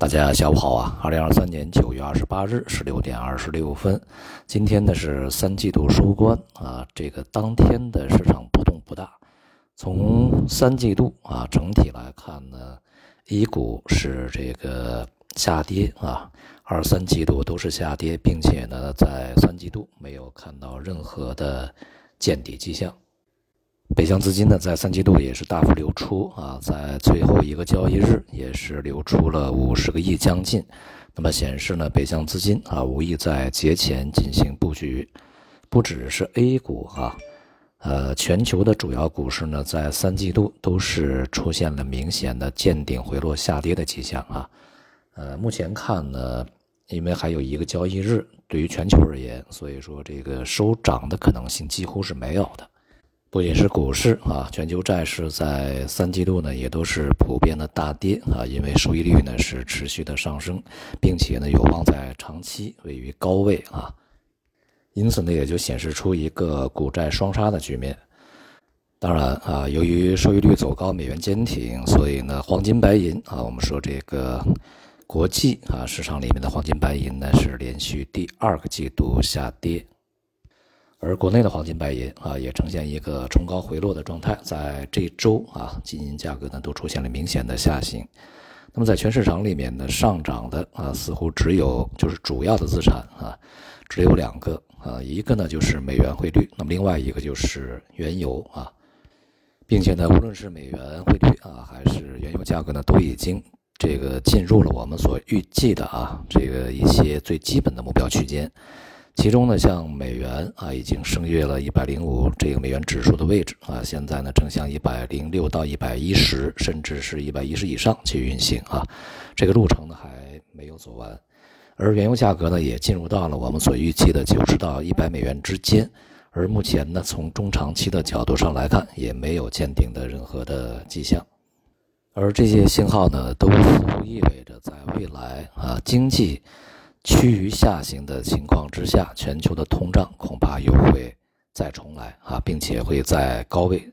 大家下午好啊！二零二三年九月二十八日十六点二十六分，今天呢是三季度收官啊。这个当天的市场波动不大。从三季度啊整体来看呢，A 股是这个下跌啊，二三季度都是下跌，并且呢在三季度没有看到任何的见底迹象。北向资金呢，在三季度也是大幅流出啊，在最后一个交易日也是流出了五十个亿将近，那么显示呢，北向资金啊无意在节前进行布局，不只是 A 股哈，呃，全球的主要股市呢，在三季度都是出现了明显的见顶回落下跌的迹象啊，呃，目前看呢，因为还有一个交易日，对于全球而言，所以说这个收涨的可能性几乎是没有的。不仅是股市啊，全球债市在三季度呢也都是普遍的大跌啊，因为收益率呢是持续的上升，并且呢有望在长期位于高位啊，因此呢也就显示出一个股债双杀的局面。当然啊，由于收益率走高，美元坚挺，所以呢黄金白银啊，我们说这个国际啊市场里面的黄金白银呢是连续第二个季度下跌。而国内的黄金白银啊，也呈现一个冲高回落的状态，在这周啊，金银价格呢都出现了明显的下行。那么在全市场里面呢，上涨的啊，似乎只有就是主要的资产啊，只有两个啊，一个呢就是美元汇率，那么另外一个就是原油啊，并且呢，无论是美元汇率啊，还是原油价格呢，都已经这个进入了我们所预计的啊，这个一些最基本的目标区间。其中呢，像美元啊，已经升越了一百零五这个美元指数的位置啊，现在呢正向一百零六到一百一十，甚至是一百一十以上去运行啊，这个路程呢还没有走完。而原油价格呢也进入到了我们所预期的九十到一百美元之间，而目前呢从中长期的角度上来看，也没有见顶的任何的迹象。而这些信号呢，都似乎意味着在未来啊经济。趋于下行的情况之下，全球的通胀恐怕又会再重来啊，并且会在高位，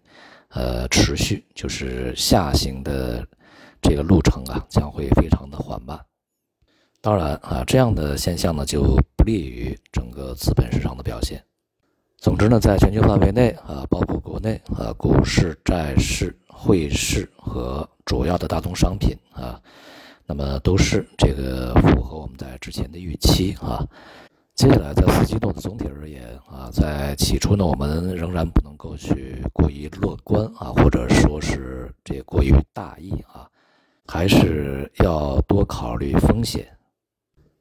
呃，持续，就是下行的这个路程啊，将会非常的缓慢。当然啊，这样的现象呢，就不利于整个资本市场的表现。总之呢，在全球范围内啊，包括国内啊，股市、债市、汇市和主要的大宗商品啊。那么都是这个符合我们在之前的预期啊。接下来在四季度的总体而言啊，在起初呢，我们仍然不能够去过于乐观啊，或者说是这过于大意啊，还是要多考虑风险。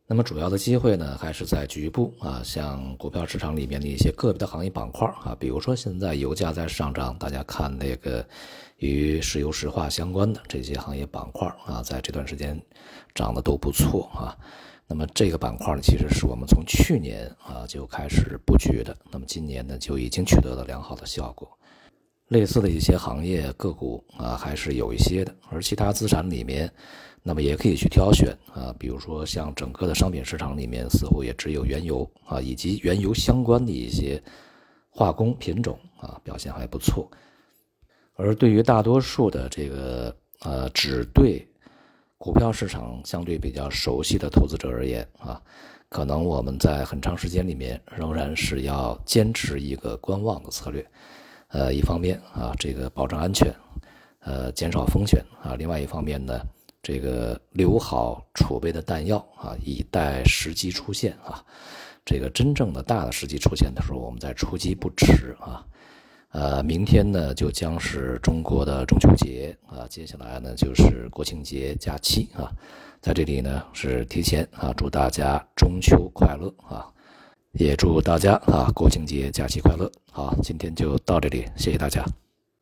那么主要的机会呢，还是在局部啊，像股票市场里面的一些个别的行业板块啊，比如说现在油价在上涨，大家看那个与石油石化相关的这些行业板块啊，在这段时间涨得都不错啊。那么这个板块呢，其实是我们从去年啊就开始布局的，那么今年呢就已经取得了良好的效果。类似的一些行业个股啊，还是有一些的，而其他资产里面。那么也可以去挑选啊，比如说像整个的商品市场里面，似乎也只有原油啊，以及原油相关的一些化工品种啊，表现还不错。而对于大多数的这个呃只对股票市场相对比较熟悉的投资者而言啊，可能我们在很长时间里面仍然是要坚持一个观望的策略。呃，一方面啊，这个保证安全，呃，减少风险啊；另外一方面呢。这个留好储备的弹药啊，以待时机出现啊。这个真正的大的时机出现的时候，我们再出击不迟啊。呃，明天呢就将是中国的中秋节啊，接下来呢就是国庆节假期啊。在这里呢是提前啊祝大家中秋快乐啊，也祝大家啊国庆节假期快乐。好，今天就到这里，谢谢大家。